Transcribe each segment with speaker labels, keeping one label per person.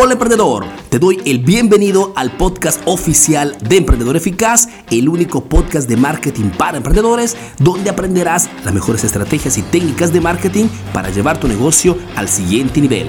Speaker 1: Hola emprendedor, te doy el bienvenido al podcast oficial de Emprendedor Eficaz, el único podcast de marketing para emprendedores donde aprenderás las mejores estrategias y técnicas de marketing para llevar tu negocio al siguiente nivel.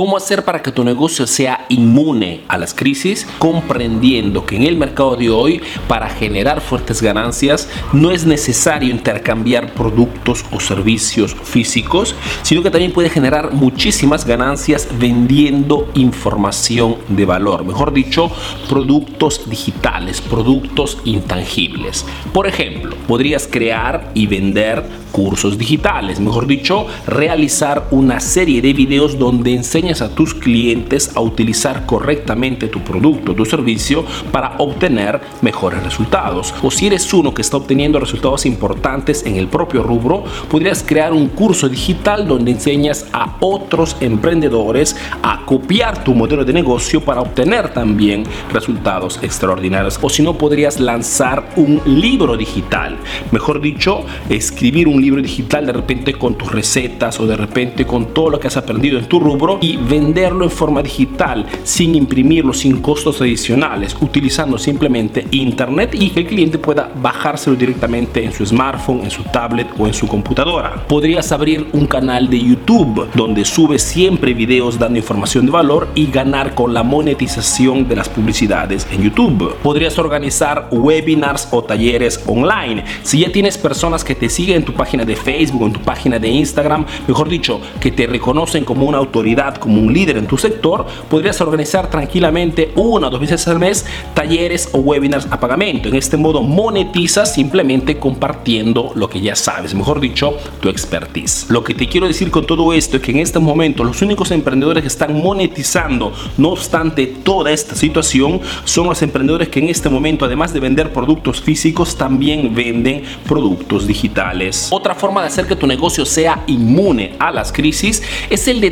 Speaker 1: ¿Cómo hacer para que tu negocio sea inmune a las crisis? Comprendiendo que en el mercado de hoy, para generar fuertes ganancias, no es necesario intercambiar productos o servicios físicos, sino que también puede generar muchísimas ganancias vendiendo información de valor. Mejor dicho, productos digitales, productos intangibles. Por ejemplo, podrías crear y vender cursos digitales, mejor dicho, realizar una serie de videos donde enseñas a tus clientes a utilizar correctamente tu producto, tu servicio para obtener mejores resultados. O si eres uno que está obteniendo resultados importantes en el propio rubro, podrías crear un curso digital donde enseñas a otros emprendedores a copiar tu modelo de negocio para obtener también resultados extraordinarios. O si no, podrías lanzar un libro digital, mejor dicho, escribir un libro digital de repente con tus recetas o de repente con todo lo que has aprendido en tu rubro y venderlo en forma digital sin imprimirlo, sin costos adicionales, utilizando simplemente internet y que el cliente pueda bajárselo directamente en su smartphone, en su tablet o en su computadora. Podrías abrir un canal de YouTube donde subes siempre videos dando información de valor y ganar con la monetización de las publicidades en YouTube. Podrías organizar webinars o talleres online. Si ya tienes personas que te siguen en tu página de Facebook, en tu página de Instagram, mejor dicho, que te reconocen como una autoridad, un líder en tu sector, podrías organizar tranquilamente una o dos veces al mes talleres o webinars a pagamento. En este modo monetizas simplemente compartiendo lo que ya sabes, mejor dicho, tu expertise. Lo que te quiero decir con todo esto es que en este momento los únicos emprendedores que están monetizando, no obstante toda esta situación, son los emprendedores que en este momento, además de vender productos físicos, también venden productos digitales. Otra forma de hacer que tu negocio sea inmune a las crisis es el de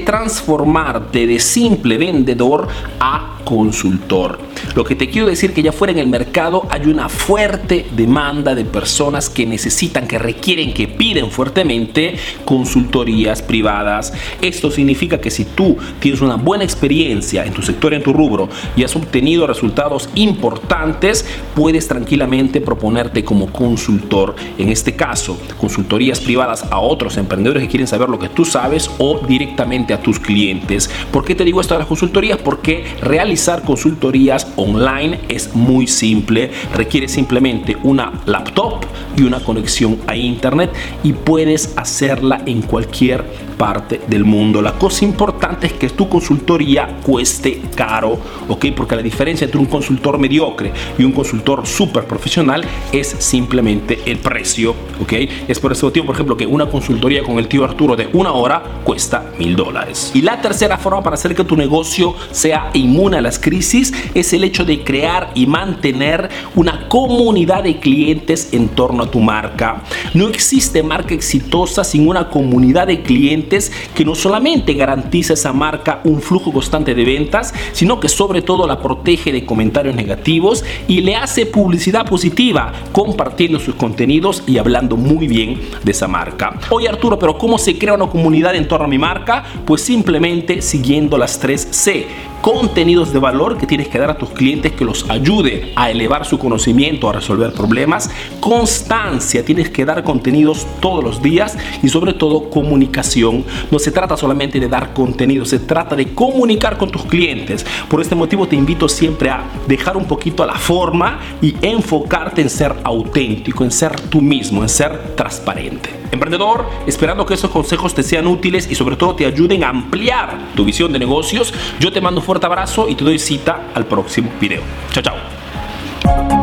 Speaker 1: de simple vendedor a consultor. Lo que te quiero decir que ya fuera en el mercado hay una fuerte demanda de personas que necesitan, que requieren, que piden fuertemente consultorías privadas. Esto significa que si tú tienes una buena experiencia en tu sector, en tu rubro y has obtenido resultados importantes, puedes tranquilamente proponerte como consultor. En este caso, consultorías privadas a otros emprendedores que quieren saber lo que tú sabes o directamente a tus clientes. ¿Por qué te digo esto de las consultorías? Porque realizar consultorías online es muy simple, requiere simplemente una laptop y una conexión a internet y puedes hacerla en cualquier parte del mundo. La cosa importante es que tu consultoría cueste caro, ¿ok? Porque la diferencia entre un consultor mediocre y un consultor súper profesional es simplemente el precio, ¿ok? Es por ese motivo, por ejemplo, que una consultoría con el tío Arturo de una hora cuesta mil dólares. Y la tercera forma para hacer que tu negocio sea inmune a las crisis es el hecho de crear y mantener una comunidad de clientes en torno a tu marca. No existe marca exitosa sin una comunidad de clientes que no solamente garantiza esa marca un flujo constante de ventas, sino que sobre todo la protege de comentarios negativos y le hace publicidad positiva compartiendo sus contenidos y hablando muy bien de esa marca. Oye Arturo, pero ¿cómo se crea una comunidad en torno a mi marca? Pues simplemente siguiendo las tres C contenidos de valor que tienes que dar a tus clientes que los ayude a elevar su conocimiento, a resolver problemas. Constancia, tienes que dar contenidos todos los días y sobre todo comunicación. No se trata solamente de dar contenido, se trata de comunicar con tus clientes. Por este motivo te invito siempre a dejar un poquito a la forma y enfocarte en ser auténtico, en ser tú mismo, en ser transparente. Emprendedor, esperando que esos consejos te sean útiles y sobre todo te ayuden a ampliar tu visión de negocios, yo te mando fuerte abrazo y te doy cita al próximo video. Chao, chao.